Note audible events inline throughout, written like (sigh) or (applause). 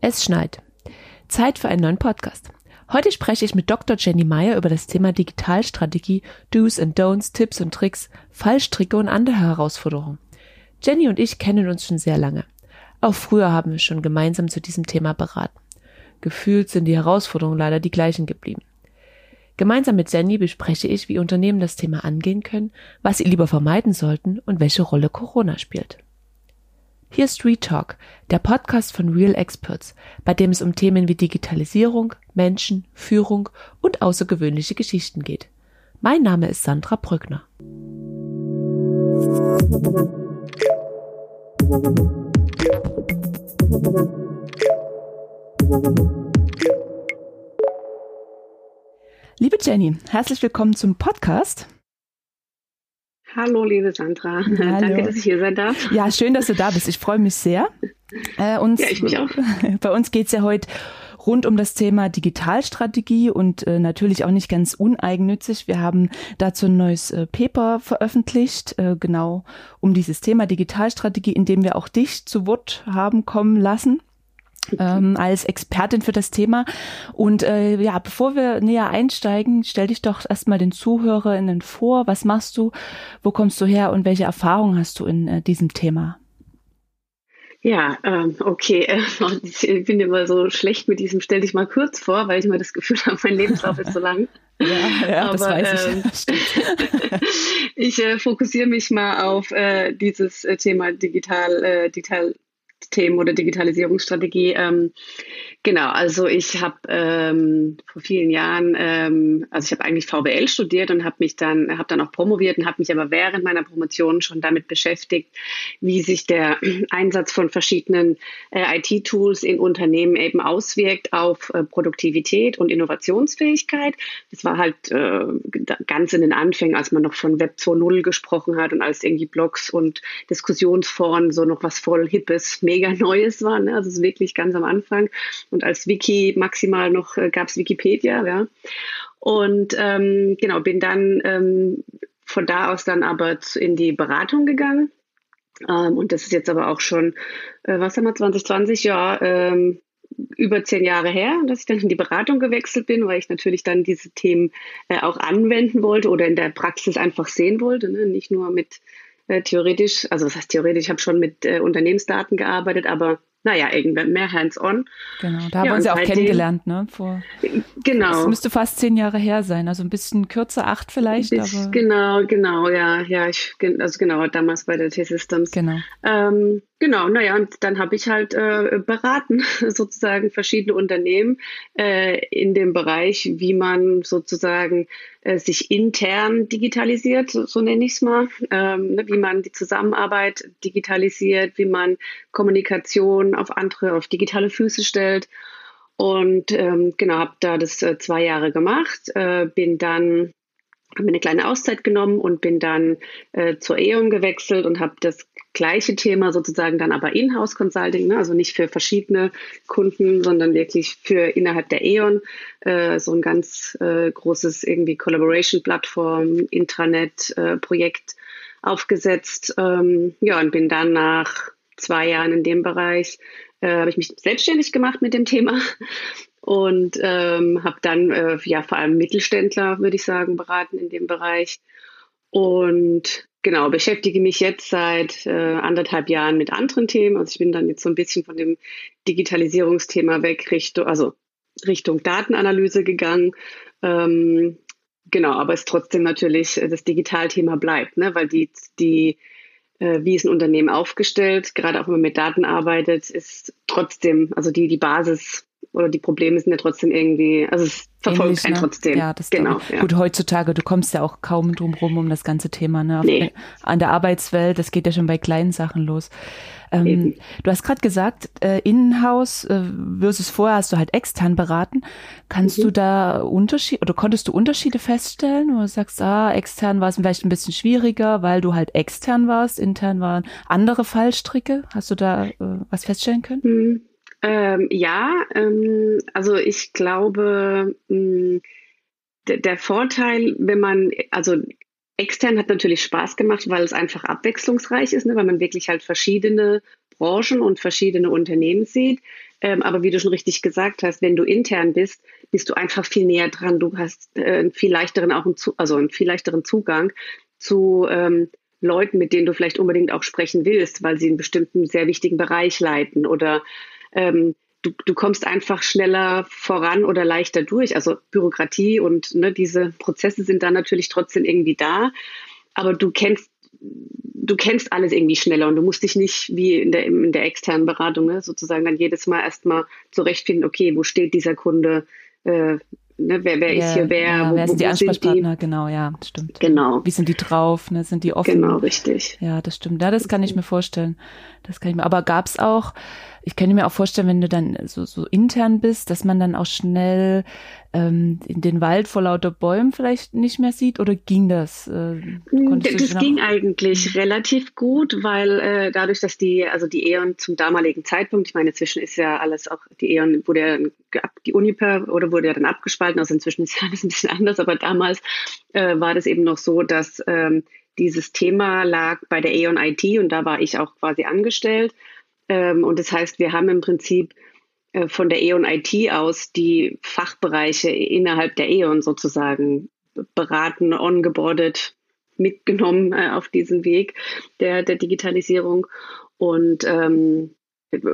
Es schneit. Zeit für einen neuen Podcast. Heute spreche ich mit Dr. Jenny Meyer über das Thema Digitalstrategie, Do's and Don'ts, Tipps und Tricks, Fallstricke und andere Herausforderungen. Jenny und ich kennen uns schon sehr lange. Auch früher haben wir schon gemeinsam zu diesem Thema beraten. Gefühlt sind die Herausforderungen leider die gleichen geblieben. Gemeinsam mit Jenny bespreche ich, wie Unternehmen das Thema angehen können, was sie lieber vermeiden sollten und welche Rolle Corona spielt. Hier ist Retalk, der Podcast von Real Experts, bei dem es um Themen wie Digitalisierung, Menschen, Führung und außergewöhnliche Geschichten geht. Mein Name ist Sandra Brückner. Liebe Jenny, herzlich willkommen zum Podcast. Hallo, liebe Sandra. (laughs) Hallo. Danke, dass ich hier sein darf. Ja, schön, dass du da bist. Ich freue mich sehr. Äh, uns, ja, ich mich auch. (laughs) Bei uns geht es ja heute rund um das Thema Digitalstrategie und äh, natürlich auch nicht ganz uneigennützig. Wir haben dazu ein neues äh, Paper veröffentlicht, äh, genau um dieses Thema Digitalstrategie, in dem wir auch dich zu Wort haben kommen lassen ähm, als Expertin für das Thema. Und äh, ja, bevor wir näher einsteigen, stell dich doch erstmal den ZuhörerInnen vor. Was machst du? Wo kommst du her und welche Erfahrungen hast du in äh, diesem Thema? Ja, ähm, okay. (laughs) Ich bin immer so schlecht mit diesem Stell dich mal kurz vor, weil ich immer das Gefühl habe, mein Lebenslauf ist so lang. (laughs) Ja, ja Aber, das weiß ich. Ähm, (laughs) ich äh, fokussiere mich mal auf äh, dieses äh, Thema digital, äh, digital Themen oder Digitalisierungsstrategie. Ähm, genau, also ich habe ähm, vor vielen Jahren, ähm, also ich habe eigentlich VWL studiert und habe mich dann, habe dann auch promoviert und habe mich aber während meiner Promotion schon damit beschäftigt, wie sich der (clears throat) Einsatz von verschiedenen äh, IT-Tools in Unternehmen eben auswirkt auf äh, Produktivität und Innovationsfähigkeit. Das war halt äh, ganz in den Anfängen, als man noch von Web 2.0 gesprochen hat und als irgendwie Blogs und Diskussionsforen so noch was voll Hippes, mega Neues war. Ne? Also es ist wirklich ganz am Anfang. Und als Wiki maximal noch äh, gab es Wikipedia, ja. Und ähm, genau, bin dann ähm, von da aus dann aber in die Beratung gegangen. Ähm, und das ist jetzt aber auch schon, äh, was haben wir, 2020, ja, ähm, über zehn Jahre her, dass ich dann in die Beratung gewechselt bin, weil ich natürlich dann diese Themen äh, auch anwenden wollte oder in der Praxis einfach sehen wollte, ne? nicht nur mit äh, theoretisch, also was heißt theoretisch, ich habe schon mit äh, Unternehmensdaten gearbeitet, aber naja, irgendwann mehr hands-on. Genau, da haben ja, wir uns ja auch kennengelernt, ne? Vor, genau. Das müsste fast zehn Jahre her sein, also ein bisschen kürzer, acht vielleicht. Bis, aber genau, genau, ja, ja, ich, also genau, damals bei der T-Systems. Genau. Ähm, Genau, naja, und dann habe ich halt äh, beraten, (laughs) sozusagen verschiedene Unternehmen äh, in dem Bereich, wie man sozusagen äh, sich intern digitalisiert, so, so nenne ich es mal, ähm, ne, wie man die Zusammenarbeit digitalisiert, wie man Kommunikation auf andere, auf digitale Füße stellt. Und ähm, genau, habe da das äh, zwei Jahre gemacht, äh, bin dann habe mir eine kleine Auszeit genommen und bin dann äh, zur E.ON gewechselt und habe das gleiche Thema sozusagen dann aber Inhouse Consulting, ne? also nicht für verschiedene Kunden, sondern wirklich für innerhalb der E.ON äh, so ein ganz äh, großes irgendwie Collaboration-Plattform, Intranet-Projekt äh, aufgesetzt. Ähm, ja, und bin dann nach zwei Jahren in dem Bereich, äh, habe ich mich selbstständig gemacht mit dem Thema und ähm, habe dann äh, ja vor allem Mittelständler, würde ich sagen, beraten in dem Bereich. Und genau, beschäftige mich jetzt seit äh, anderthalb Jahren mit anderen Themen. Also ich bin dann jetzt so ein bisschen von dem Digitalisierungsthema weg Richtung, also Richtung Datenanalyse gegangen. Ähm, genau, aber es trotzdem natürlich äh, das Digitalthema bleibt, ne? weil die, die äh, wie ist ein Unternehmen aufgestellt, gerade auch wenn man mit Daten arbeitet, ist trotzdem, also die, die Basis oder die Probleme sind ja trotzdem irgendwie, also es verfolgt Ähnlich, einen ne? trotzdem. Ja, das genau. Ja. Gut, heutzutage, du kommst ja auch kaum drum rum um das ganze Thema, ne? Auf, nee. An der Arbeitswelt, das geht ja schon bei kleinen Sachen los. Ähm, du hast gerade gesagt, äh, Innenhaus äh, versus vorher hast du halt extern beraten. Kannst mhm. du da Unterschied oder konntest du Unterschiede feststellen, wo du sagst, ah, extern war es vielleicht ein bisschen schwieriger, weil du halt extern warst, intern waren andere Fallstricke. Hast du da äh, was feststellen können? Mhm. Ähm, ja, ähm, also ich glaube, mh, mm, der Vorteil, wenn man, also extern hat natürlich Spaß gemacht, weil es einfach abwechslungsreich ist, ne, weil man wirklich halt verschiedene Branchen und verschiedene Unternehmen sieht. Ähm, aber wie du schon richtig gesagt hast, wenn du intern bist, bist du einfach viel näher dran. Du hast äh, einen viel leichteren auch einen, also einen viel leichteren Zugang zu ähm, Leuten, mit denen du vielleicht unbedingt auch sprechen willst, weil sie einen bestimmten sehr wichtigen Bereich leiten oder ähm, du, du kommst einfach schneller voran oder leichter durch. Also Bürokratie und ne, diese Prozesse sind dann natürlich trotzdem irgendwie da, aber du kennst du kennst alles irgendwie schneller und du musst dich nicht wie in der, in der externen Beratung ne, sozusagen dann jedes Mal erstmal zurechtfinden, okay, wo steht dieser Kunde, äh, Ne, wer, wer ja, ist hier wer? Ja, wo, wer sind die Ansprechpartner? Sind die? Genau, ja, stimmt. Genau. Wie sind die drauf? Ne? Sind die offen? Genau, richtig. Ja, das stimmt. Ja, das kann ich mir vorstellen. Das kann ich mir. Aber gab es auch ich könnte mir auch vorstellen, wenn du dann so, so intern bist, dass man dann auch schnell ähm, in den Wald vor lauter Bäumen vielleicht nicht mehr sieht oder ging das? Äh, das ging eigentlich relativ gut, weil äh, dadurch, dass die, also die E.ON zum damaligen Zeitpunkt, ich meine, inzwischen ist ja alles auch, die E.ON wurde ja, die Uniper oder wurde ja dann abgespalten, also inzwischen (laughs) ist ja alles ein bisschen anders, aber damals äh, war das eben noch so, dass ähm, dieses Thema lag bei der E.ON IT und da war ich auch quasi angestellt. Ähm, und das heißt, wir haben im Prinzip äh, von der E.ON IT aus die Fachbereiche innerhalb der E.ON sozusagen beraten, ongeboardet, mitgenommen äh, auf diesen Weg der, der Digitalisierung. Und ähm,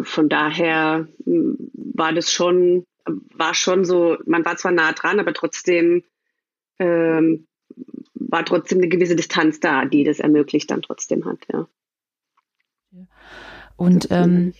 von daher war das schon, war schon so, man war zwar nah dran, aber trotzdem ähm, war trotzdem eine gewisse Distanz da, die das ermöglicht dann trotzdem hat, ja. Und ähm,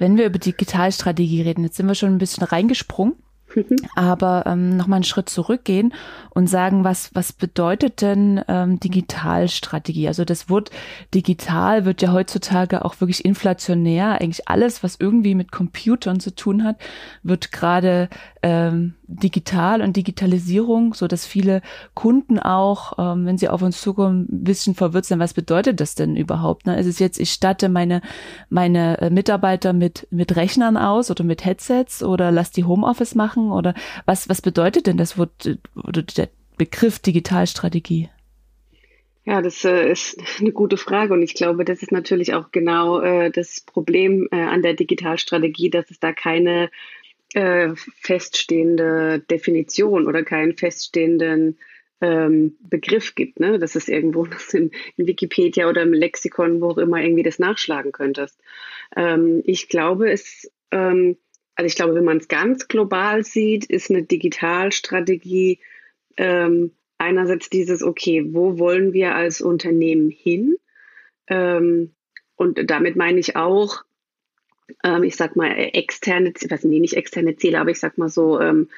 wenn wir über Digitalstrategie reden, jetzt sind wir schon ein bisschen reingesprungen. (laughs) Aber ähm, nochmal einen Schritt zurückgehen und sagen, was, was bedeutet denn ähm, Digitalstrategie? Also das Wort digital wird ja heutzutage auch wirklich inflationär. Eigentlich alles, was irgendwie mit Computern zu tun hat, wird gerade ähm, digital und Digitalisierung, so dass viele Kunden auch, ähm, wenn sie auf uns zukommen, ein bisschen verwirrt sind, was bedeutet das denn überhaupt? Ne? Ist es jetzt, ich statte meine, meine äh, Mitarbeiter mit, mit Rechnern aus oder mit Headsets oder lass die Homeoffice machen oder was, was bedeutet denn das Wort oder der Begriff Digitalstrategie? Ja, das äh, ist eine gute Frage und ich glaube, das ist natürlich auch genau äh, das Problem an der Digitalstrategie, dass es da keine äh, feststehende Definition oder keinen feststehenden ähm, Begriff gibt, ne? dass es irgendwo (laughs) in, in, Wikipedia oder im Lexikon, wo auch immer irgendwie das nachschlagen könntest. Ähm, ich glaube, es, ähm, also ich glaube, wenn man es ganz global sieht, ist eine Digitalstrategie ähm, einerseits dieses, okay, wo wollen wir als Unternehmen hin? Ähm, und damit meine ich auch, ähm, ich sag mal, externe, was nee, nicht externe Ziele, aber ich sag mal so, ähm,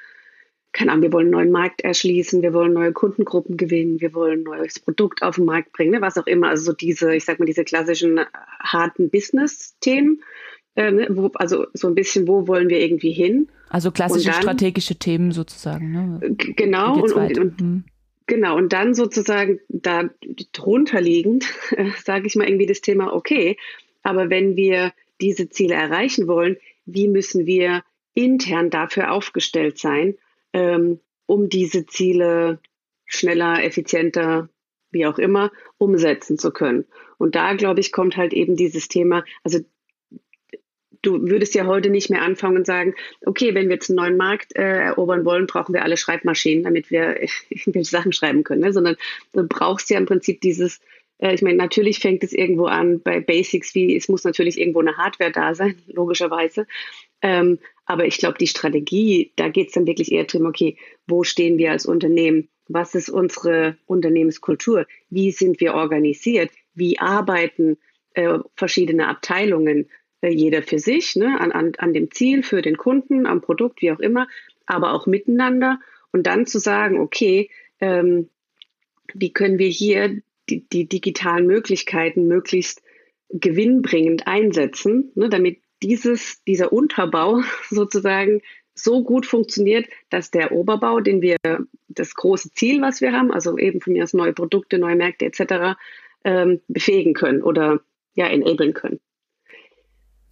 keine Ahnung, wir wollen einen neuen Markt erschließen, wir wollen neue Kundengruppen gewinnen, wir wollen ein neues Produkt auf den Markt bringen, ne, was auch immer. Also so diese, ich sag mal, diese klassischen äh, harten Business-Themen. Ähm, wo, also so ein bisschen, wo wollen wir irgendwie hin? Also klassische dann, strategische Themen sozusagen. Ne? Genau, und, und, und hm. genau, und dann sozusagen da drunter liegend, äh, (laughs) sage ich mal irgendwie das Thema, okay, aber wenn wir diese Ziele erreichen wollen, wie müssen wir intern dafür aufgestellt sein, ähm, um diese Ziele schneller, effizienter, wie auch immer, umsetzen zu können. Und da, glaube ich, kommt halt eben dieses Thema, also du würdest ja heute nicht mehr anfangen und sagen, okay, wenn wir jetzt einen neuen Markt äh, erobern wollen, brauchen wir alle Schreibmaschinen, damit wir (laughs) irgendwelche Sachen schreiben können, ne? sondern du brauchst ja im Prinzip dieses ich meine, natürlich fängt es irgendwo an bei Basics, wie es muss natürlich irgendwo eine Hardware da sein, (laughs) logischerweise. Ähm, aber ich glaube, die Strategie, da geht es dann wirklich eher darum, okay, wo stehen wir als Unternehmen? Was ist unsere Unternehmenskultur? Wie sind wir organisiert? Wie arbeiten äh, verschiedene Abteilungen? äh, jeder für sich, ne, an, an, an dem Ziel, für den Kunden, am Produkt, wie auch immer, aber auch miteinander. Und dann zu sagen, okay, ähm, wie können wir hier die, die digitalen Möglichkeiten möglichst gewinnbringend einsetzen, ne, damit dieses, dieser Unterbau (laughs) sozusagen so gut funktioniert, dass der Oberbau, den wir, das große Ziel, was wir haben, also eben von mir aus neue Produkte, neue Märkte etc., ähm, befähigen können oder ja, enablen können.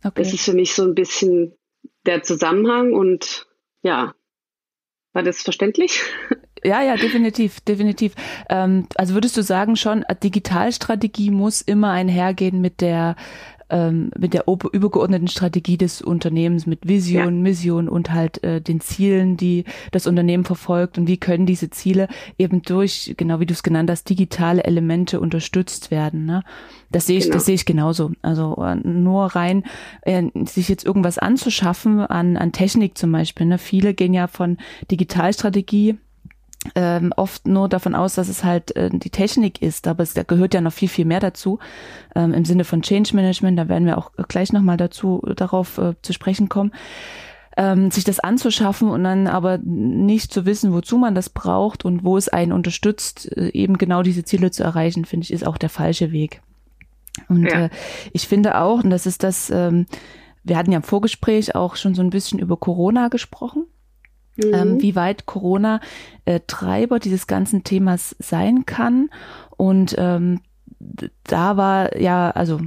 Okay. Das ist für mich so ein bisschen der Zusammenhang und ja, war das verständlich? (laughs) Ja, ja, definitiv, definitiv. Ähm, also würdest du sagen schon, Digitalstrategie muss immer einhergehen mit der ähm, mit der übergeordneten Strategie des Unternehmens, mit Vision, ja. Mission und halt äh, den Zielen, die das Unternehmen verfolgt und wie können diese Ziele eben durch, genau wie du es genannt hast, digitale Elemente unterstützt werden. Ne? Das sehe ich, genau. das sehe ich genauso. Also äh, nur rein, äh, sich jetzt irgendwas anzuschaffen an, an Technik zum Beispiel. Ne? Viele gehen ja von Digitalstrategie ähm, oft nur davon aus, dass es halt äh, die Technik ist, aber es da gehört ja noch viel, viel mehr dazu ähm, im Sinne von Change Management, da werden wir auch gleich nochmal dazu darauf äh, zu sprechen kommen. Ähm, sich das anzuschaffen und dann aber nicht zu wissen, wozu man das braucht und wo es einen unterstützt, äh, eben genau diese Ziele zu erreichen, finde ich, ist auch der falsche Weg. Und ja. äh, ich finde auch, und das ist das, ähm, wir hatten ja im Vorgespräch auch schon so ein bisschen über Corona gesprochen ähm, mhm. wie weit Corona äh, Treiber dieses ganzen Themas sein kann. Und ähm, da war ja, also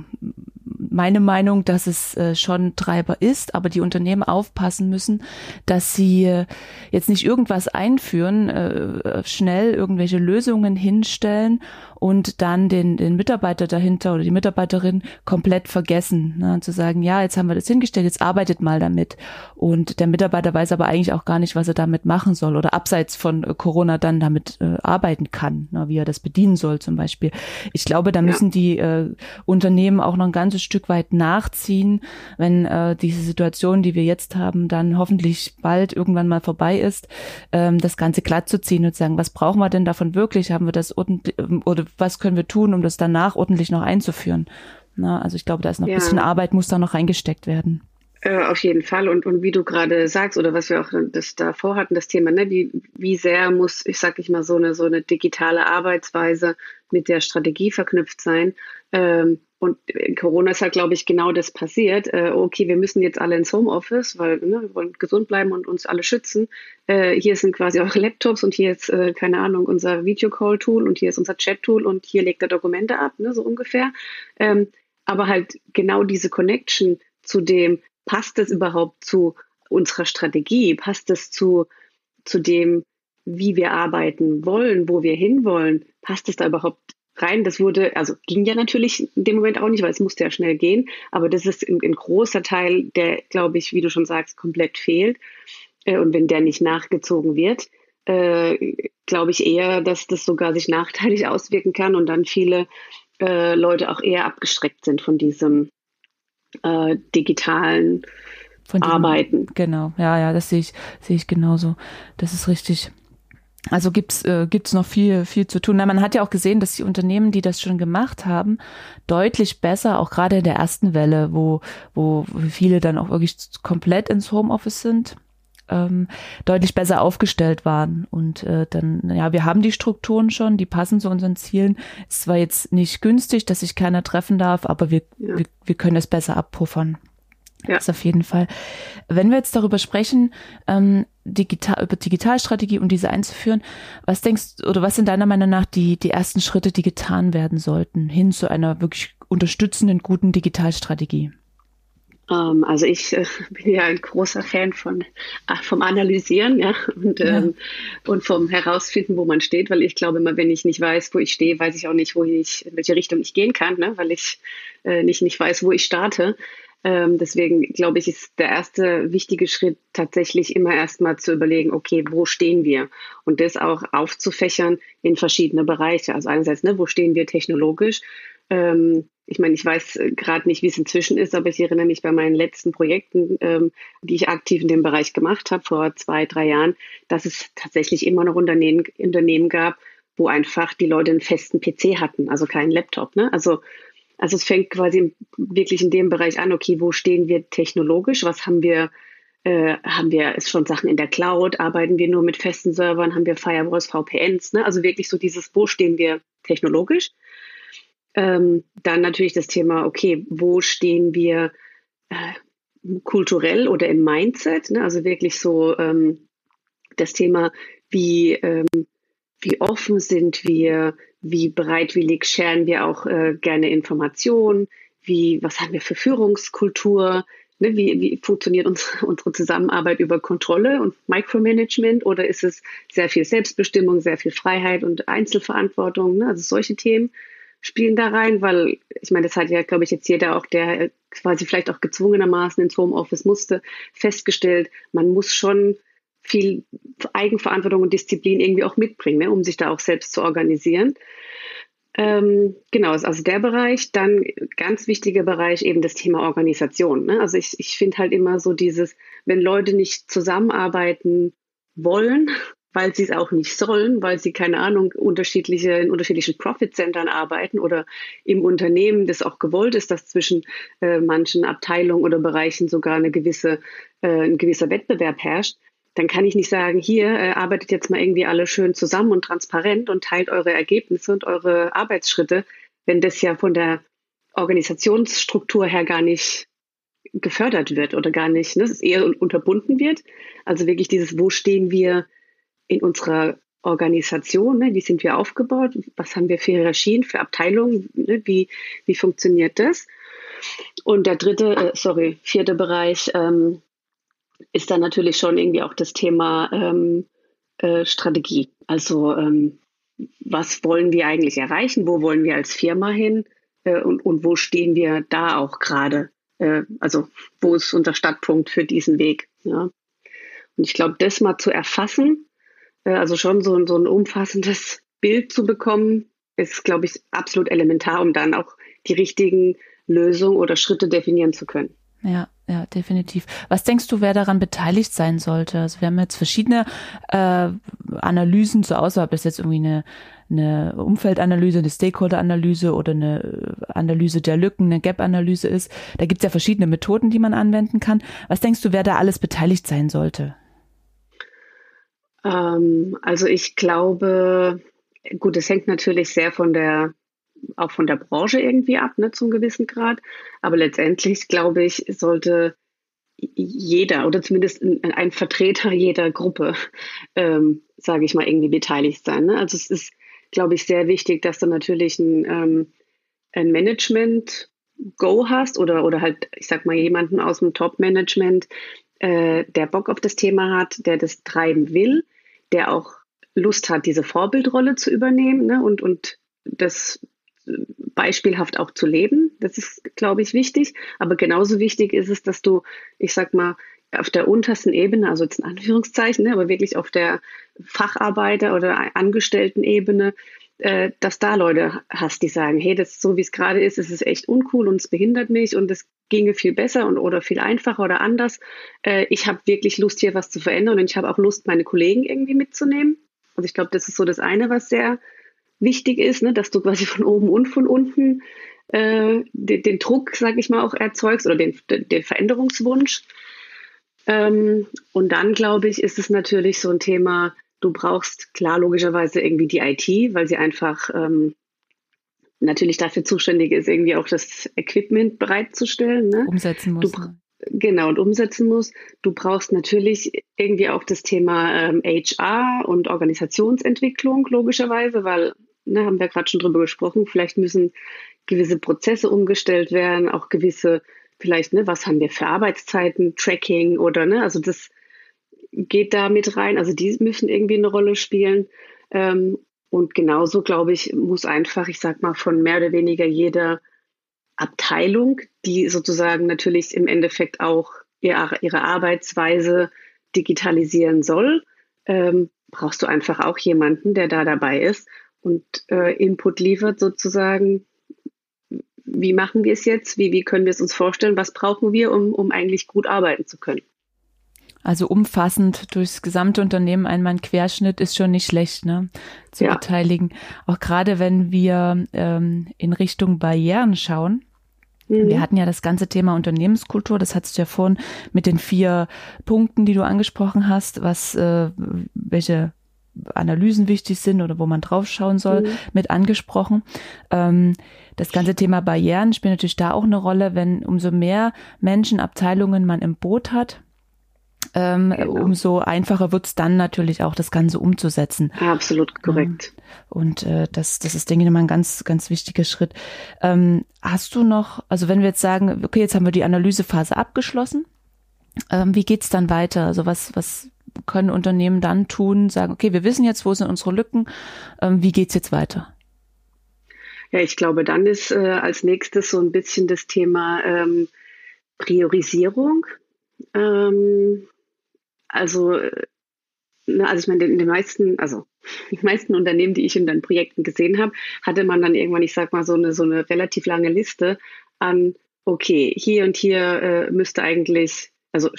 meine Meinung, dass es äh, schon Treiber ist, aber die Unternehmen aufpassen müssen, dass sie äh, jetzt nicht irgendwas einführen, äh, schnell irgendwelche Lösungen hinstellen und dann den, den Mitarbeiter dahinter oder die Mitarbeiterin komplett vergessen. Ne? Zu sagen, ja, jetzt haben wir das hingestellt, jetzt arbeitet mal damit. Und der Mitarbeiter weiß aber eigentlich auch gar nicht, was er damit machen soll oder abseits von äh, Corona dann damit äh, arbeiten kann, ne? wie er das bedienen soll zum Beispiel. Ich glaube, da müssen ja. die äh, Unternehmen auch noch ein ganzes Stück weit nachziehen, wenn äh, diese Situation, die wir jetzt haben, dann hoffentlich bald irgendwann mal vorbei ist, ähm, das Ganze glatt zu ziehen und zu sagen, was brauchen wir denn davon wirklich? Haben wir das oder was können wir tun, um das danach ordentlich noch einzuführen. Na, also ich glaube, da ist noch ja. ein bisschen Arbeit, muss da noch reingesteckt werden. Äh, auf jeden Fall. Und, und wie du gerade sagst, oder was wir auch das davor hatten, das Thema, ne, wie, wie sehr muss, ich sag ich mal, so eine, so eine digitale Arbeitsweise mit der Strategie verknüpft sein. Ähm, und in Corona ist halt, glaube ich, genau das passiert. Äh, okay, wir müssen jetzt alle ins Homeoffice, weil ne, wir wollen gesund bleiben und uns alle schützen. Äh, hier sind quasi auch Laptops und hier ist, äh, keine Ahnung, unser Videocall-Tool und hier ist unser Chat-Tool und hier legt er Dokumente ab, ne, so ungefähr. Ähm, aber halt genau diese Connection zu dem, passt es überhaupt zu unserer Strategie? Passt es zu, zu dem, wie wir arbeiten wollen, wo wir hinwollen? Passt es da überhaupt rein. Das wurde, also ging ja natürlich in dem Moment auch nicht, weil es musste ja schnell gehen. Aber das ist ein, ein großer Teil, der, glaube ich, wie du schon sagst, komplett fehlt. Äh, und wenn der nicht nachgezogen wird, äh, glaube ich eher, dass das sogar sich nachteilig (laughs) auswirken kann und dann viele äh, Leute auch eher abgestreckt sind von diesem äh, digitalen von dem, Arbeiten. Genau, ja, ja, das sehe ich, sehe ich genauso. Das ist richtig. Also gibt's äh, gibt's noch viel viel zu tun. Na, man hat ja auch gesehen, dass die Unternehmen, die das schon gemacht haben, deutlich besser, auch gerade in der ersten Welle, wo wo viele dann auch wirklich komplett ins Homeoffice sind, ähm, deutlich besser aufgestellt waren. Und äh, dann, ja, wir haben die Strukturen schon, die passen zu unseren Zielen. Es war jetzt nicht günstig, dass sich keiner treffen darf, aber wir ja. wir, wir können es besser abpuffern. Ja. Das auf jeden Fall. Wenn wir jetzt darüber sprechen, ähm, digital, über Digitalstrategie und diese einzuführen, was denkst oder was sind deiner Meinung nach die, die ersten Schritte, die getan werden sollten, hin zu einer wirklich unterstützenden, guten Digitalstrategie? Um, ähm, also ich äh, (laughs) bin ja ein großer Fan von äh, vom Analysieren ja, und, ja. Ähm, und vom Herausfinden, wo man steht, weil ich glaube immer, wenn ich nicht weiß, wo ich stehe, weiß ich auch nicht, wo ich, in welche Richtung ich gehen kann, ne, weil ich äh, nicht, nicht weiß, wo ich starte. Ähm, deswegen glaube ich, ist der erste wichtige Schritt tatsächlich immer erstmal zu überlegen, okay, wo stehen wir? Und das auch aufzufächern in verschiedene Bereiche. Also einerseits, ne, wo stehen wir technologisch? Ähm, ich meine, ich weiß äh, gerade nicht, wie es inzwischen ist, aber ich erinnere mich bei meinen letzten Projekten, ähm, die ich aktiv in dem Bereich gemacht habe, vor zwei, drei Jahren, dass es tatsächlich immer noch Unternehmen, Unternehmen gab, wo einfach die Leute einen festen PC hatten, also keinen Laptop. Ne? Also Also es fängt quasi wirklich in dem Bereich an, okay, wo stehen wir technologisch? Was haben wir, äh, haben wir ist schon Sachen in der Cloud? Arbeiten wir nur mit festen Servern? Haben wir Firewalls, VPNs? Ne? Also wirklich so dieses, wo stehen wir technologisch? Ähm, dann natürlich das Thema, okay, wo stehen wir äh, kulturell oder im Mindset? Ne? Also wirklich so ähm, das Thema, wie, ähm, wie offen sind wir, wie bereitwillig scheren wir auch äh, gerne Informationen, wie, was haben wir für Führungskultur, ne? wie, wie funktioniert uns, (laughs) unsere Zusammenarbeit über Kontrolle und Micromanagement oder ist es sehr viel Selbstbestimmung, sehr viel Freiheit und Einzelverantwortung, ne? also solche Themen spielen da rein, weil ich meine, das hat ja, glaube ich, jetzt jeder auch, der quasi vielleicht auch gezwungenermaßen ins Homeoffice musste, festgestellt, man muss schon viel Eigenverantwortung und Disziplin irgendwie auch mitbringen, ne, um sich da auch selbst zu organisieren. Ähm, genau, also der Bereich. Dann ganz wichtiger Bereich eben das Thema Organisation. Ne? Also ich, ich finde halt immer so dieses, wenn Leute nicht zusammenarbeiten wollen (laughs) weil sie es auch nicht sollen, weil sie, keine Ahnung, unterschiedliche, in unterschiedlichen Profit-Centern arbeiten oder im Unternehmen das auch gewollt ist, dass zwischen äh, manchen Abteilungen oder Bereichen sogar eine gewisse, äh, ein gewisser Wettbewerb herrscht, dann kann ich nicht sagen, hier äh, arbeitet jetzt mal irgendwie alle schön zusammen und transparent und teilt eure Ergebnisse und eure Arbeitsschritte, wenn das ja von der Organisationsstruktur her gar nicht gefördert wird oder gar nicht, ne, es eher unterbunden wird. Also wirklich dieses, wo stehen wir in unserer Organisation, ne, wie sind wir aufgebaut, was haben wir für Hierarchien, für Abteilungen, ne, wie, wie funktioniert das? Und der dritte, äh, sorry, vierte Bereich ähm, ist dann natürlich schon irgendwie auch das Thema ähm, äh, Strategie. Also ähm, was wollen wir eigentlich erreichen, wo wollen wir als Firma hin äh, und, und wo stehen wir da auch gerade? Äh, also wo ist unser Startpunkt für diesen Weg? Ja? Und ich glaube, das mal zu erfassen, äh, also schon so, so ein umfassendes Bild zu bekommen, ist, glaube ich, absolut elementar, um dann auch die richtigen Lösungen oder Schritte definieren zu können. Ja, ja, definitiv. Was denkst du, wer daran beteiligt sein sollte? Also wir haben jetzt verschiedene äh, Analysen zur Auswahl, ob das jetzt irgendwie eine, eine Umfeldanalyse, eine Stakeholder-Analyse oder eine Analyse der Lücken, eine Gap-Analyse ist. Da gibt es ja verschiedene Methoden, die man anwenden kann. Was denkst du, wer da alles beteiligt sein sollte? Ähm, also ich glaube, gut, es hängt natürlich sehr von der auch von der Branche irgendwie ab, ne, zum gewissen Grad. Aber letztendlich, glaube ich, sollte jeder oder zumindest ein, Vertreter jeder Gruppe, ähm, sage ich mal, irgendwie beteiligt sein. Ne? Also es ist, glaube ich, sehr wichtig, dass du natürlich ein, ähm, ein Management Go hast oder, oder halt, ich sag mal, jemanden aus dem Top-Management, äh, der Bock auf das Thema hat, der das treiben will der auch Lust hat, diese Vorbildrolle zu übernehmen ne, und, und das beispielhaft auch zu leben. Das ist, glaube ich, wichtig. Aber genauso wichtig ist es, dass du, ich sag mal, auf der untersten Ebene, also jetzt in Anführungszeichen, ne, aber wirklich auf der Facharbeiter- oder Angestellten-Ebene, äh, dass da Leute hast, die sagen, hey, das ist so wie es gerade ist, es ist echt uncool und es behindert mich und es ginge viel besser und oder viel einfacher oder anders. Äh, ich habe wirklich Lust, hier was zu verändern und ich habe auch Lust, meine Kollegen irgendwie mitzunehmen. Also ich glaube, das ist so das eine, was sehr wichtig ist, ne, dass du quasi von oben und von unten äh, den, den, Druck, sag ich mal, auch erzeugst oder den, den Veränderungswunsch. Ähm, und dann, glaube ich, ist es natürlich so ein Thema, du brauchst klar logischerweise irgendwie die IT, weil sie einfach ähm, natürlich dafür zuständig ist, irgendwie auch das Equipment bereitzustellen. Ne? Umsetzen muss. Du, genau, und umsetzen muss. Du brauchst natürlich irgendwie auch das Thema ähm, HR und Organisationsentwicklung, logischerweise, weil, ne, haben wir gerade schon drüber gesprochen, vielleicht müssen gewisse Prozesse umgestellt werden, auch gewisse, vielleicht, ne, was haben wir für Arbeitszeiten, Tracking oder, ne, also das geht da mit rein. Also die müssen irgendwie eine Rolle spielen. Ähm, und genauso, glaube ich, muss einfach, ich sag mal, von mehr oder weniger jeder Abteilung, die sozusagen natürlich im Endeffekt auch ihre, ihre Arbeitsweise digitalisieren soll, ähm, brauchst du einfach auch jemanden, der da dabei ist und äh, Input liefert sozusagen. Wie machen wir es jetzt? Wie, wie können wir es uns vorstellen? Was brauchen wir, um, um eigentlich gut arbeiten zu können? Also umfassend durchs gesamte Unternehmen einmal ein Querschnitt ist schon nicht schlecht, ne? Zu ja. beteiligen. Auch gerade wenn wir ähm, in Richtung Barrieren schauen. Mhm. Wir hatten ja das ganze Thema Unternehmenskultur, das hattest du ja vorhin mit den vier Punkten, die du angesprochen hast, was äh, welche Analysen wichtig sind oder wo man draufschauen soll, mhm. mit angesprochen. Ähm, das ganze Thema Barrieren spielt natürlich da auch eine Rolle, wenn umso mehr Menschen, Abteilungen man im Boot hat, ähm, genau. umso einfacher wird es dann natürlich auch, das Ganze umzusetzen. Absolut korrekt. Ähm, und äh, das, das ist, denke ich, mal ein ganz, ganz wichtiger Schritt. Ähm, hast du noch, also wenn wir jetzt sagen, okay, jetzt haben wir die Analysephase abgeschlossen, ähm, wie geht's dann weiter? Also was, was können Unternehmen dann tun, sagen, okay, wir wissen jetzt, wo sind unsere Lücken, ähm, wie geht's jetzt weiter? Ja, ich glaube, dann ist äh, als nächstes so ein bisschen das Thema ähm, Priorisierung. Ähm, also, ne, also ich meine, in den meisten, also (laughs) die meisten Unternehmen, die ich in den Projekten gesehen habe, hatte man dann irgendwann, ich sag mal, so eine, so eine relativ lange Liste an, okay, hier und hier äh, müsste eigentlich, also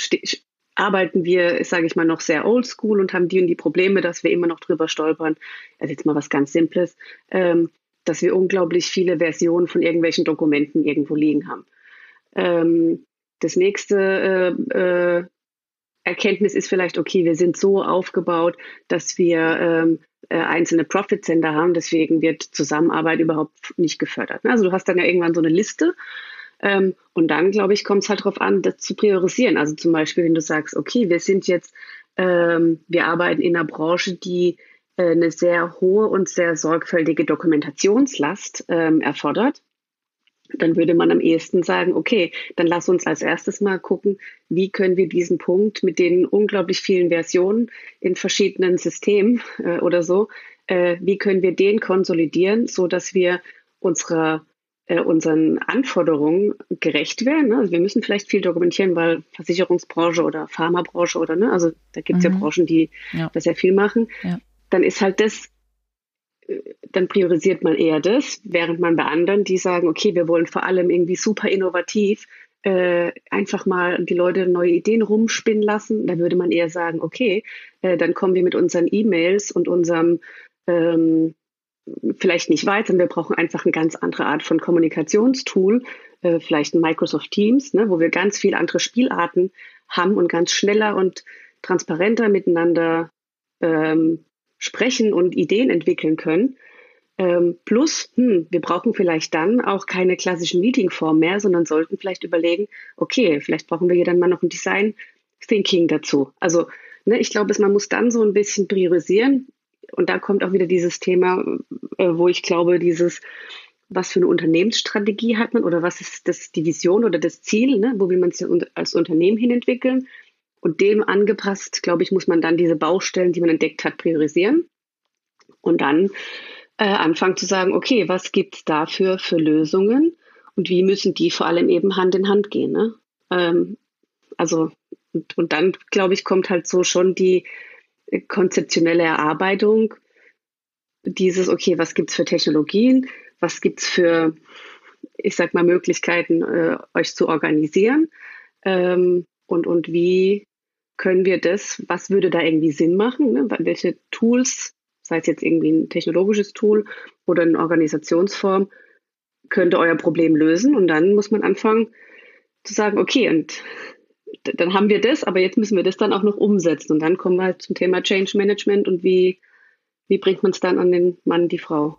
arbeiten wir, sage ich mal, noch sehr oldschool und haben die und die Probleme, dass wir immer noch drüber stolpern. Also jetzt mal was ganz Simples, ähm, dass wir unglaublich viele Versionen von irgendwelchen Dokumenten irgendwo liegen haben. Ähm, das nächste äh, äh, Erkenntnis ist vielleicht, okay, wir sind so aufgebaut, dass wir ähm, äh, einzelne Profit Center haben, deswegen wird Zusammenarbeit überhaupt nicht gefördert. Also du hast dann ja irgendwann so eine Liste und dann, glaube ich, kommt es halt darauf an, das zu priorisieren. Also zum Beispiel, wenn du sagst, okay, wir sind jetzt, ähm, wir arbeiten in einer Branche, die äh, eine sehr hohe und sehr sorgfältige Dokumentationslast ähm, erfordert dann würde man am ehesten sagen, okay, dann lass uns als erstes mal gucken, wie können wir diesen Punkt mit den unglaublich vielen Versionen in verschiedenen Systemen äh, oder so, äh, wie können wir den konsolidieren, so dass wir unserer unseren Anforderungen gerecht werden. Also wir müssen vielleicht viel dokumentieren, weil Versicherungsbranche oder Pharmabranche oder ne, also da gibt es mhm. ja Branchen, die ja. da sehr viel machen. Ja. Dann ist halt das dann priorisiert man eher das, während man bei anderen, die sagen, okay, wir wollen vor allem irgendwie super innovativ, äh, einfach mal die Leute neue Ideen rumspinnen lassen, da würde man eher sagen, okay, äh, dann kommen wir mit unseren E-Mails und unserem ähm, vielleicht nicht weiter, wir brauchen einfach eine ganz andere Art von Kommunikationstool, äh, vielleicht ein Microsoft Teams, ne, wo wir ganz viele andere Spielarten haben und ganz schneller und transparenter miteinander ähm, sprechen und Ideen entwickeln können. Ähm, plus, hm, wir brauchen vielleicht dann auch keine klassischen Meetingform mehr, sondern sollten vielleicht überlegen, okay, vielleicht brauchen wir hier dann mal noch ein Design Thinking dazu. Also, ne, ich glaube, man muss dann so ein bisschen priorisieren. Und da kommt auch wieder dieses Thema, äh, wo ich glaube, dieses, was für eine Unternehmensstrategie hat man oder was ist das, die Vision oder das Ziel, ne? wo will man sich als Unternehmen hin entwickeln? Und dem angepasst, glaube ich, muss man dann diese Baustellen, die man entdeckt hat, priorisieren. Und dann äh, anfangen zu sagen, okay, was gibt es dafür für Lösungen und wie müssen die vor allem eben Hand in Hand gehen. Ne? Ähm, also, und, und dann, glaube ich, kommt halt so schon die konzeptionelle Erarbeitung. Dieses, okay, was gibt es für Technologien, was gibt es für, ich sag mal, Möglichkeiten, äh, euch zu organisieren? Ähm, und, und wie können wir das, was würde da irgendwie Sinn machen, ne? welche Tools, sei es jetzt irgendwie ein technologisches Tool oder eine Organisationsform, könnte euer Problem lösen? Und dann muss man anfangen zu sagen, okay, und dann haben wir das, aber jetzt müssen wir das dann auch noch umsetzen und dann kommen wir halt zum Thema Change Management und wie, wie bringt man es dann an den Mann, die Frau.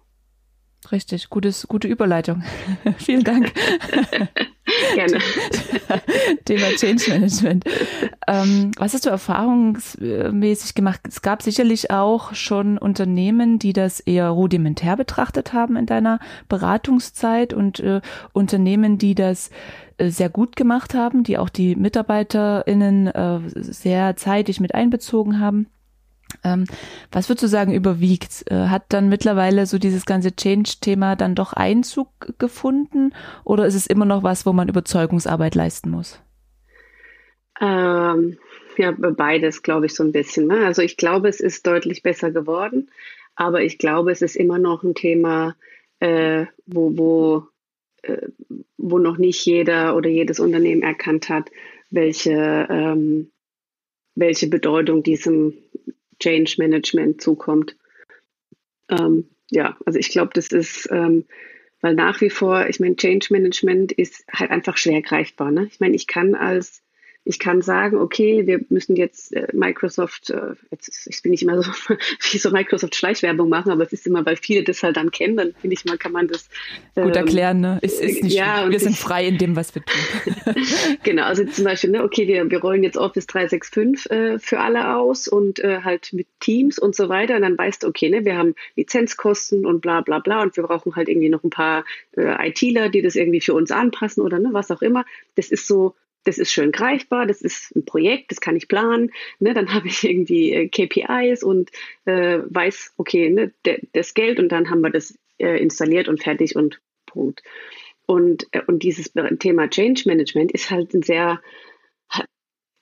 Richtig, gutes, gute Überleitung. (laughs) Vielen Dank. (laughs) Gerne. (laughs) Thema Change Management. Ähm, was hast du erfahrungsmäßig gemacht? Es gab sicherlich auch schon Unternehmen, die das eher rudimentär betrachtet haben in deiner Beratungszeit und äh, Unternehmen, die das äh, sehr gut gemacht haben, die auch die MitarbeiterInnen äh, sehr zeitig mit einbezogen haben. Ähm, was würdest du sagen, überwiegt? Äh, hat dann mittlerweile so dieses ganze Change-Thema dann doch Einzug gefunden oder ist es immer noch was, wo man Überzeugungsarbeit leisten muss? Ähm, ja, beides, glaube ich, so ein bisschen. Ne? Also ich glaube, es ist deutlich besser geworden, aber ich glaube, es ist immer noch ein Thema, äh, wo, wo, äh, wo noch nicht jeder oder jedes Unternehmen erkannt hat, welche ähm, welche Bedeutung diesem Change Management zukommt. Ähm, ja, also ich glaube, das ist, ähm, weil nach wie vor, ich meine, Change Management ist halt einfach schwer greifbar. Ne? Ich meine, ich kann als ich kann sagen, okay, wir müssen jetzt äh, Microsoft, äh, jetzt, ich will nicht immer so (laughs) wie so Microsoft Schleichwerbung machen, aber es ist immer, weil viele das halt dann kennen, dann finde ich mal, kann man das ähm, gut erklären. Ne? Es ist nicht ja, wir sind frei in dem, was wir tun. (laughs) genau, also zum Beispiel, ne, okay, wir, wir rollen jetzt Office 365 äh, für alle aus und äh, halt mit Teams und so weiter. Und dann weißt du, okay, ne, wir haben Lizenzkosten und bla bla bla und wir brauchen halt irgendwie noch ein paar äh, ITler, die das irgendwie für uns anpassen oder ne, was auch immer. Das ist so das ist schön greifbar, das ist ein Projekt, das kann ich planen. Ne? Dann (laughs) habe ich irgendwie äh, KPIs und äh, weiß, okay, ne, das Geld und dann haben wir das äh, installiert und fertig und Punkt. Und, äh, und dieses Thema Change Management ist halt ein sehr,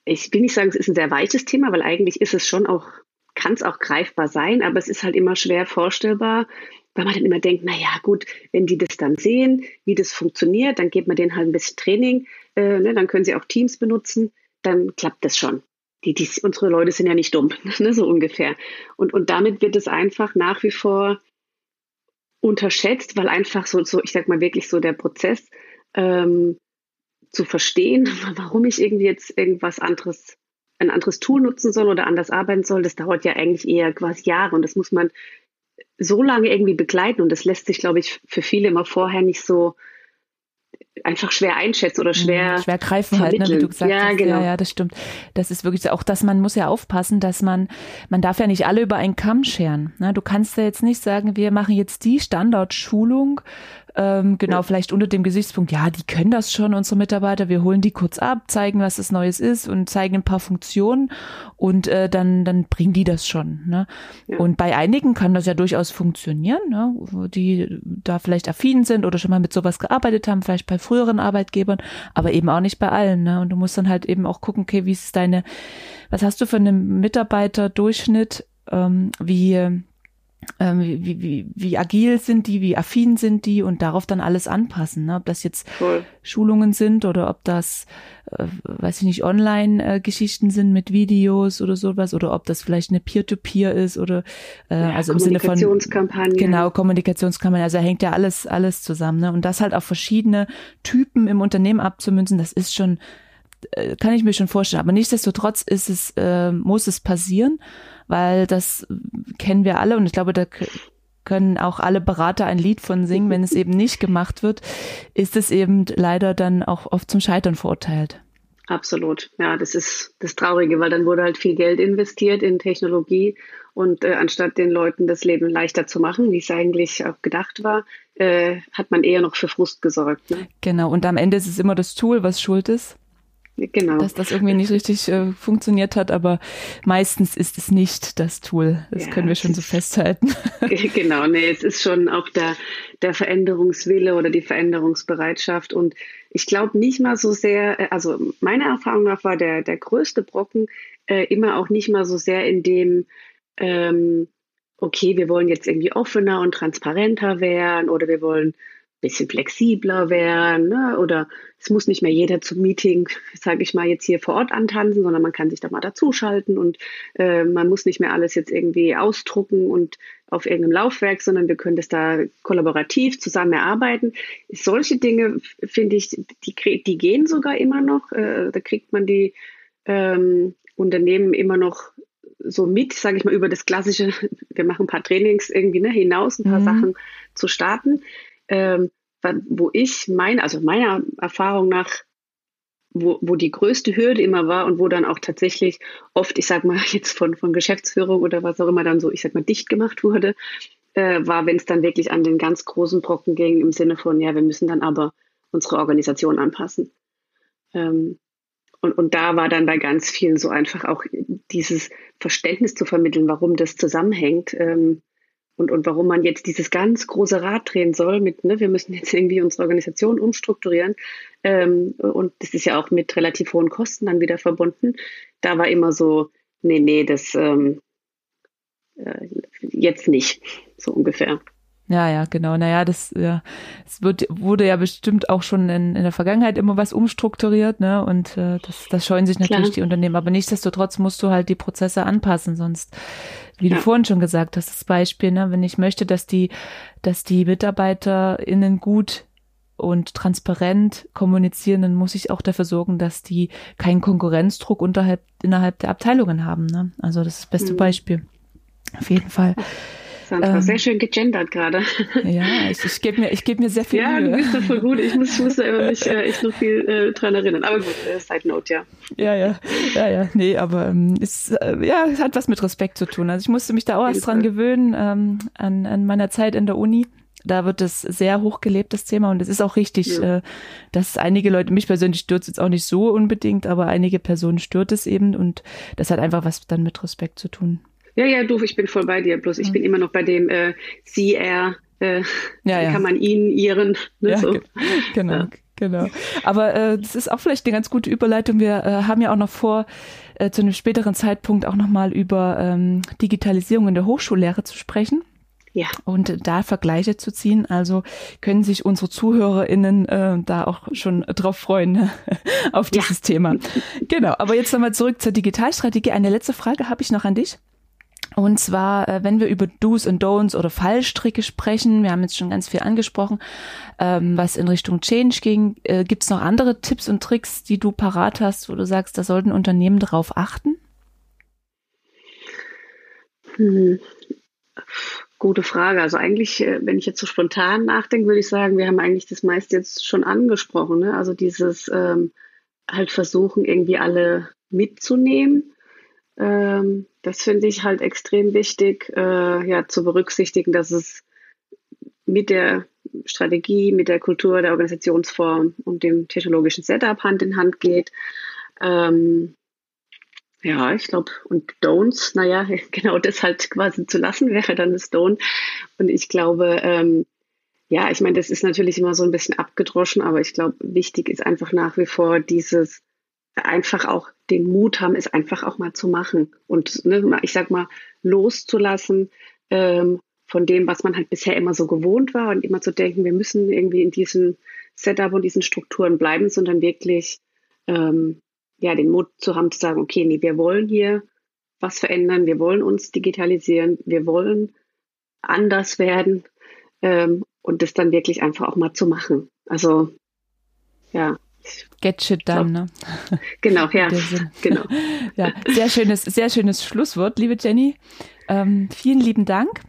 ich will nicht sagen, es ist ein sehr weiches Thema, weil eigentlich ist es schon auch, kann es auch greifbar sein, aber es ist halt immer schwer vorstellbar, weil man dann immer denkt, na ja, gut, wenn die das dann sehen, wie das funktioniert, dann gibt man denen halt ein bisschen Training, äh, ne, dann können sie auch Teams benutzen, dann klappt das schon. Die, die, unsere Leute sind ja nicht dumm, (laughs) ne, so ungefähr. Und, und damit wird es einfach nach wie vor unterschätzt, weil einfach so, so ich sag mal wirklich so der Prozess ähm, zu verstehen, (laughs) warum ich irgendwie jetzt irgendwas anderes, ein anderes Tool nutzen soll oder anders arbeiten soll, das dauert ja eigentlich eher quasi Jahre und das muss man so lange irgendwie begleiten und das lässt sich, glaube ich, für viele immer vorher nicht so einfach schwer einschätzen oder schwer mhm, schwer greifen halt, ne, wie du gesagt ja, hast. Genau. Ja, ja, das stimmt. Das ist wirklich so. Auch, dass man muss ja aufpassen, dass man man darf ja nicht alle über einen Kamm scheren. Ne? Du kannst ja jetzt nicht sagen, wir machen jetzt die Standardschulung ähm, genau, vielleicht unter dem Gesichtspunkt, ja, die können das schon, unsere Mitarbeiter, wir holen die kurz ab, zeigen, was das Neues ist und zeigen ein paar Funktionen und äh, dann, dann bringen die das schon. Ne? Ja. Und bei einigen kann das ja durchaus funktionieren, ne? die da vielleicht affin sind oder schon mal mit sowas gearbeitet haben, vielleicht bei früheren Arbeitgebern, aber eben auch nicht bei allen. Ne? Und du musst dann halt eben auch gucken, okay, wie ist deine, was hast du für einen Mitarbeiterdurchschnitt, ähm, wie ähm, wie, wie, wie agil sind die, wie affin sind die und darauf dann alles anpassen. Ne? Ob das jetzt cool. Schulungen sind oder ob das, äh, weiß ich nicht, Online-Geschichten sind mit Videos oder sowas oder ob das vielleicht eine Peer-to-Peer -Peer ist oder äh, ja, also im Sinne von Kommunikationskampagne. Genau, Kommunikationskampagne. Also hängt ja alles, alles zusammen. Ne? Und das halt auf verschiedene Typen im Unternehmen abzumünzen, das ist schon, äh, kann ich mir schon vorstellen. Aber nichtsdestotrotz ist es, äh, muss es passieren weil das kennen wir alle und ich glaube, da können auch alle Berater ein Lied von singen. Wenn es eben nicht gemacht wird, ist es eben leider dann auch oft zum Scheitern verurteilt. Absolut. Ja, das ist das Traurige, weil dann wurde halt viel Geld investiert in Technologie und äh, anstatt den Leuten das Leben leichter zu machen, wie es eigentlich auch gedacht war, äh, hat man eher noch für Frust gesorgt. Ne? Genau. Und am Ende ist es immer das Tool, was schuld ist. Genau. Dass das irgendwie nicht richtig äh, funktioniert hat, aber meistens ist es nicht das Tool. Das ja, können wir schon so festhalten. (laughs) (laughs) Genau, nee, es ist schon auch der, der Veränderungswille oder die Veränderungsbereitschaft. Und ich glaube nicht mal so sehr, äh, also meiner Erfahrung nach war der, der größte Brocken äh, immer auch nicht mal so sehr in dem, ähm, okay, wir wollen jetzt irgendwie offener und transparenter werden oder wir wollen bisschen flexibler werden ne? oder es muss nicht mehr jeder zum Meeting, (laughs) sage ich mal, jetzt hier vor Ort antanzen, sondern man kann sich da mal dazuschalten und äh, man muss nicht mehr alles jetzt irgendwie ausdrucken und auf irgendeinem Laufwerk, sondern wir können das da kollaborativ zusammen erarbeiten. Solche Dinge, finde ich, die, die gehen sogar immer noch. Äh, da kriegt man die ähm, Unternehmen immer noch so mit, sage ich mal, über das klassische, (laughs) wir machen ein paar Trainings irgendwie ne, hinaus, ein paar mhm. Sachen zu starten ähm, wo ich meine, also meiner Erfahrung nach, wo, wo die größte Hürde immer war und wo dann auch tatsächlich oft, ich sag mal (laughs) jetzt von, von Geschäftsführung oder was auch immer dann so, ich sag mal, dicht gemacht wurde, äh, war, wenn es dann wirklich an den ganz großen Brocken ging, im Sinne von, ja, wir müssen dann aber unsere Organisation anpassen. Ähm, und, und da war dann bei ganz vielen so einfach auch dieses Verständnis zu vermitteln, warum das zusammenhängt. Ähm, und, und warum man jetzt dieses ganz große Rad drehen soll mit, ne, wir müssen jetzt irgendwie unsere Organisation umstrukturieren. Ähm, und das ist ja auch mit relativ hohen Kosten dann wieder verbunden. Da war immer so, nee, nee, das ähm, äh, jetzt nicht, so ungefähr. Ja, ja, genau. Naja, das, ja, es wird, wurde ja bestimmt auch schon in, in der Vergangenheit immer was umstrukturiert, ne? Und äh, das, das scheuen sich natürlich Klar. die Unternehmen. Aber nichtsdestotrotz musst du halt die Prozesse anpassen, sonst, wie ja. du vorhin schon gesagt hast, das Beispiel, ne, wenn ich möchte, dass die, dass die MitarbeiterInnen gut und transparent kommunizieren, dann muss ich auch dafür sorgen, dass die keinen Konkurrenzdruck unterhalb, innerhalb der Abteilungen haben. Ne? Also das ist das beste mhm. Beispiel. Auf jeden Fall. Sandra, ähm, sehr schön gegendert gerade. Ja, ich, ich gebe mir, ich geb mir sehr viel ja, Mühe. Ja, du bist doch voll gut. Ich muss, muss da immer mich (laughs) äh, echt noch viel äh, dran erinnern. Aber gut, äh, Side Note, ja. Ja, ja, ja, ja. Nee, aber ähm, ist, äh, ja, es hat was mit Respekt zu tun. Also ich musste mich da auch erst dran gewöhnen, ähm, an, an meiner Zeit in der Uni da wird es sehr hochgelebt, das Thema. Und es ist auch richtig, ja. äh, dass einige Leute, mich persönlich stört es jetzt auch nicht so unbedingt, aber einige Personen stört es eben. Und das hat einfach was dann mit Respekt zu tun. Ja, ja, du, ich bin voll bei dir. Bloß ich mhm. bin immer noch bei dem äh, sie, er, äh, ja, (laughs) ja. kann man ihn, ihren. Ne, ja, so. genau. Ja. Genau. Aber äh, das ist auch vielleicht eine ganz gute Überleitung. Wir äh, haben ja auch noch vor, äh, zu einem späteren Zeitpunkt auch nochmal über ähm, Digitalisierung in der Hochschullehre zu sprechen. Ja. Und da Vergleiche zu ziehen. Also können sich unsere ZuhörerInnen äh, da auch schon drauf freuen, ne? (laughs) auf dieses ja. Thema. Genau. Aber jetzt nochmal zurück zur Digitalstrategie. Eine letzte Frage habe ich noch an dich. Und zwar, äh, wenn wir über Do's und Don'ts oder Fallstricke sprechen, wir haben jetzt schon ganz viel angesprochen, ähm, was in Richtung Change ging. Äh, Gibt es noch andere Tipps und Tricks, die du parat hast, wo du sagst, da sollten Unternehmen darauf achten? Hm. Gute Frage. Also eigentlich, äh, wenn ich jetzt so spontan nachdenke, würde ich sagen, wir haben eigentlich das meiste jetzt schon angesprochen. Ne? Also dieses ähm, halt versuchen, irgendwie alle mitzunehmen. Ähm, das finde ich halt extrem wichtig, äh, ja, zu berücksichtigen, dass es mit der Strategie, mit der Kultur, der Organisationsform und dem technologischen Setup Hand in Hand geht. Ähm, ja, ich glaube, und Don'ts, naja, (laughs) genau das halt quasi zu lassen (laughs) wäre dann das Don't. Und ich glaube, ähm, ja, ich meine, das ist natürlich immer so ein bisschen abgedroschen, aber ich glaube, wichtig ist einfach nach wie vor dieses einfach auch den Mut haben, es einfach auch mal zu machen und ne, ich sag mal loszulassen ähm, von dem, was man halt bisher immer so gewohnt war und immer zu denken, wir müssen irgendwie in diesem Setup und diesen Strukturen bleiben, sondern wirklich ähm, ja, den Mut zu haben, zu sagen, okay, nee, wir wollen hier was verändern, wir wollen uns digitalisieren, wir wollen anders werden ähm, und das dann wirklich einfach auch mal zu machen. Also, ja. Get shit done, ne? (laughs) Genau, ja. (laughs) genau. (laughs) ja, sehr schönes, sehr schönes Schlusswort, liebe Jenny. Ähm, vielen lieben Dank.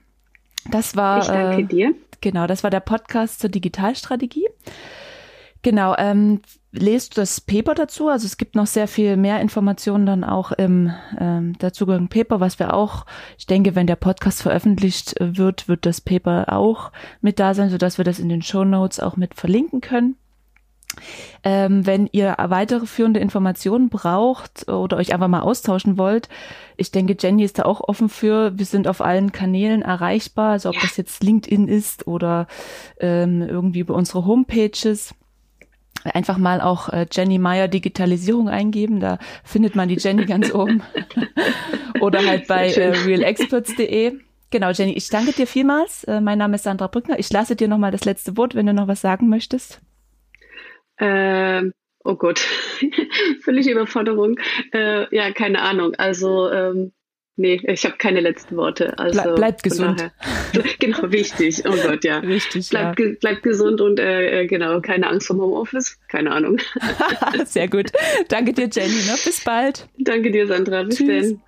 Das war. Ich danke äh, dir. Genau, das war der Podcast zur Digitalstrategie. Genau, ähm, lest das Paper dazu. Also es gibt noch sehr viel mehr Informationen dann auch im ähm, dazugehörigen Paper, was wir auch, ich denke, wenn der Podcast veröffentlicht wird, wird das Paper auch mit da sein, sodass wir das in den Show Notes auch mit verlinken können. Ähm, wenn ihr weitere führende Informationen braucht oder euch einfach mal austauschen wollt, ich denke, Jenny ist da auch offen für. Wir sind auf allen Kanälen erreichbar, also ob ja. das jetzt LinkedIn ist oder ähm, irgendwie über unsere Homepages einfach mal auch äh, Jenny Meyer Digitalisierung eingeben, da findet man die Jenny ganz oben. (laughs) Oder halt bei äh, realexperts.de. Genau, Jenny, ich danke dir vielmals. Äh, mein Name ist Sandra Brückner. Ich lasse dir nochmal das letzte Wort, wenn du noch was sagen möchtest. Ähm, oh Gott, (laughs) völlige Überforderung. Äh, ja, keine Ahnung. Also ähm, Nee, ich habe keine letzten Worte. Also Ble bleibt gesund. Daher, (laughs) genau, wichtig. Oh Gott, ja. (laughs) Richtig, bleibt, ja. Ge bleibt gesund und äh, äh, genau, keine Angst vom Homeoffice. Keine Ahnung. Sehr gut. Danke dir, Jenny. Ne? Bis bald. Danke dir, Sandra. Bis Tschüss. dann.